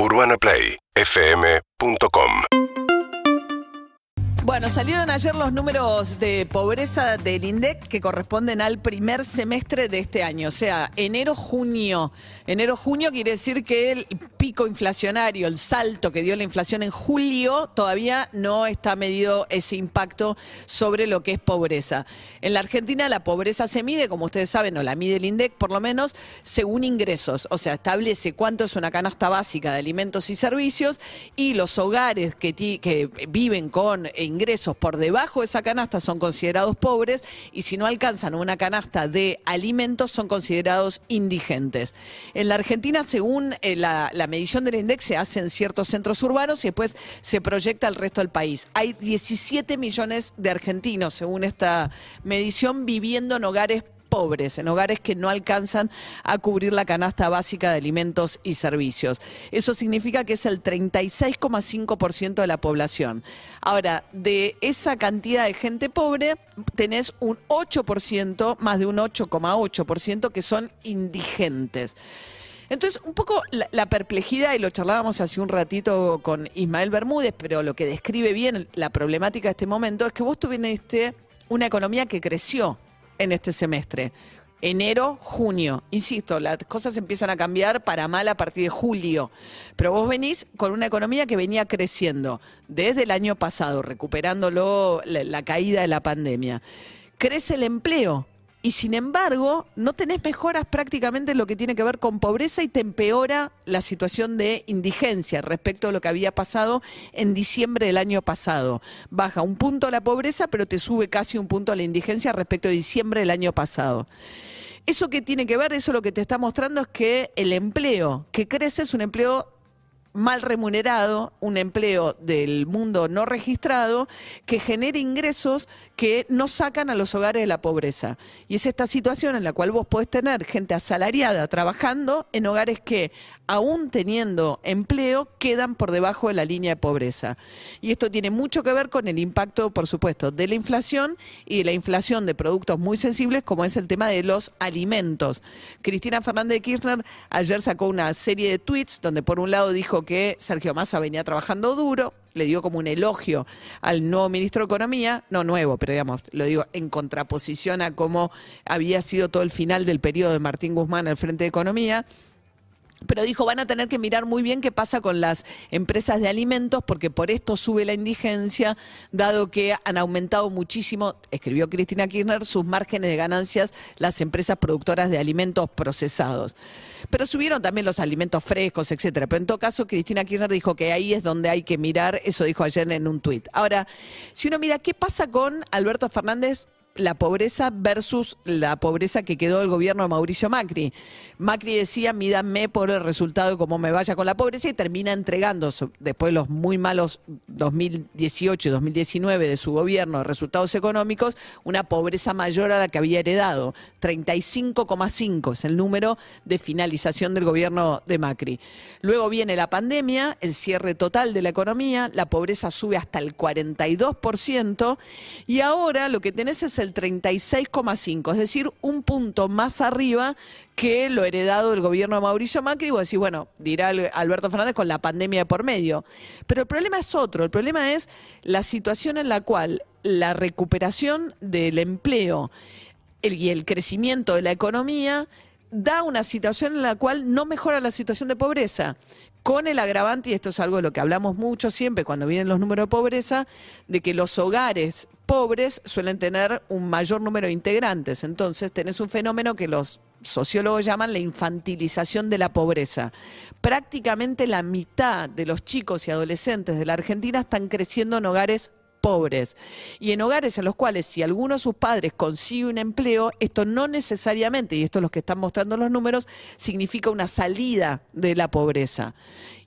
UrbanaPlayFM.com Bueno, salieron ayer los números de pobreza del INDEC que corresponden al primer semestre de este año, o sea, enero-junio. Enero-junio quiere decir que el pico inflacionario, el salto que dio la inflación en julio, todavía no está medido ese impacto sobre lo que es pobreza. En la Argentina la pobreza se mide, como ustedes saben, o la mide el INDEC por lo menos, según ingresos, o sea, establece cuánto es una canasta básica de alimentos y servicios y los hogares que, viven con ingresos por debajo de esa canasta son considerados pobres y si no alcanzan una canasta de alimentos son considerados indigentes. En la Argentina, según eh, la, medición del INDEX, se hace en ciertos centros urbanos y después se proyecta al resto del país. Hay 17 millones de argentinos, según esta medición, viviendo en hogares en hogares que no alcanzan a cubrir la canasta básica de alimentos y servicios. Eso significa que es el 36,5% de la población. Ahora, de esa cantidad de gente pobre, tenés un 8%, más de un 8,8% que son indigentes. Entonces, un poco la, la perplejidad, y lo charlábamos hace un ratito con Ismael Bermúdez, pero lo que describe bien la problemática de este momento es que vos tuviste una economía que creció en este semestre. Enero, junio. Insisto, las cosas empiezan a cambiar para mal a partir de julio. Pero vos venís con una economía que venía creciendo desde el año pasado, recuperándolo la, la caída de la pandemia. Crece el empleo. Y sin embargo, no tenés mejoras prácticamente en lo que tiene que ver con pobreza y te empeora la situación de indigencia respecto a lo que había pasado en diciembre del año pasado. Baja un punto la pobreza, pero te sube casi un punto la indigencia respecto a diciembre del año pasado. ¿Eso qué tiene que ver? Eso lo que te está mostrando es que el empleo que crece es un empleo mal remunerado, un empleo del mundo no registrado que genera ingresos que no sacan a los hogares de la pobreza. Y es esta situación en la cual vos podés tener gente asalariada trabajando en hogares que, aún teniendo empleo, quedan por debajo de la línea de pobreza. Y esto tiene mucho que ver con el impacto, por supuesto, de la inflación y de la inflación de productos muy sensibles, como es el tema de los alimentos. Cristina Fernández de Kirchner ayer sacó una serie de tweets donde por un lado dijo que Sergio Massa venía trabajando duro, le dio como un elogio al nuevo ministro de Economía, no nuevo, pero digamos, lo digo en contraposición a cómo había sido todo el final del periodo de Martín Guzmán al frente de Economía. Pero dijo, van a tener que mirar muy bien qué pasa con las empresas de alimentos, porque por esto sube la indigencia, dado que han aumentado muchísimo, escribió Cristina Kirchner, sus márgenes de ganancias las empresas productoras de alimentos procesados. Pero subieron también los alimentos frescos, etcétera. Pero en todo caso, Cristina Kirchner dijo que ahí es donde hay que mirar, eso dijo ayer en un tuit. Ahora, si uno mira qué pasa con Alberto Fernández la pobreza versus la pobreza que quedó el gobierno de Mauricio Macri. Macri decía, mídanme por el resultado de cómo me vaya con la pobreza y termina entregando, después de los muy malos 2018 y 2019 de su gobierno, resultados económicos, una pobreza mayor a la que había heredado. 35,5 es el número de finalización del gobierno de Macri. Luego viene la pandemia, el cierre total de la economía, la pobreza sube hasta el 42% y ahora lo que tenés es el 36,5, es decir, un punto más arriba que lo heredado del gobierno de Mauricio Macri. Vos decís, bueno, dirá Al- Alberto Fernández con la pandemia de por medio. Pero el problema es otro, el problema es la situación en la cual la recuperación del empleo y el crecimiento de la economía da una situación en la cual no mejora la situación de pobreza. Con el agravante, y esto es algo de lo que hablamos mucho siempre cuando vienen los números de pobreza, de que los hogares pobres suelen tener un mayor número de integrantes. Entonces tenés un fenómeno que los sociólogos llaman la infantilización de la pobreza. Prácticamente la mitad de los chicos y adolescentes de la Argentina están creciendo en hogares pobres y en hogares en los cuales si alguno de sus padres consigue un empleo, esto no necesariamente, y esto es lo que están mostrando los números, significa una salida de la pobreza.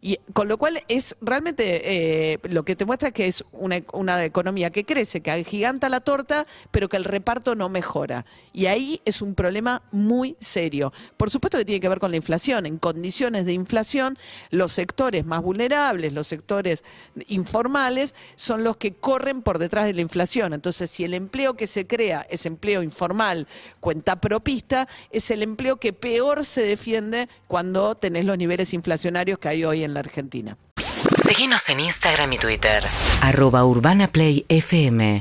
Y con lo cual es realmente eh, lo que te muestra que es una, economía que crece, que agiganta la torta, pero que el reparto no mejora. Y ahí es un problema muy serio. Por supuesto que tiene que ver con la inflación. En condiciones de inflación, los sectores más vulnerables, los sectores informales, son los que corren por detrás de la inflación. Entonces, si el empleo que se crea es empleo informal, cuenta propista, es el empleo que peor se defiende cuando tenés los niveles inflacionarios que hay hoy en en la Argentina. Seguinos en Instagram y Twitter. Arroba Urbana Play FM.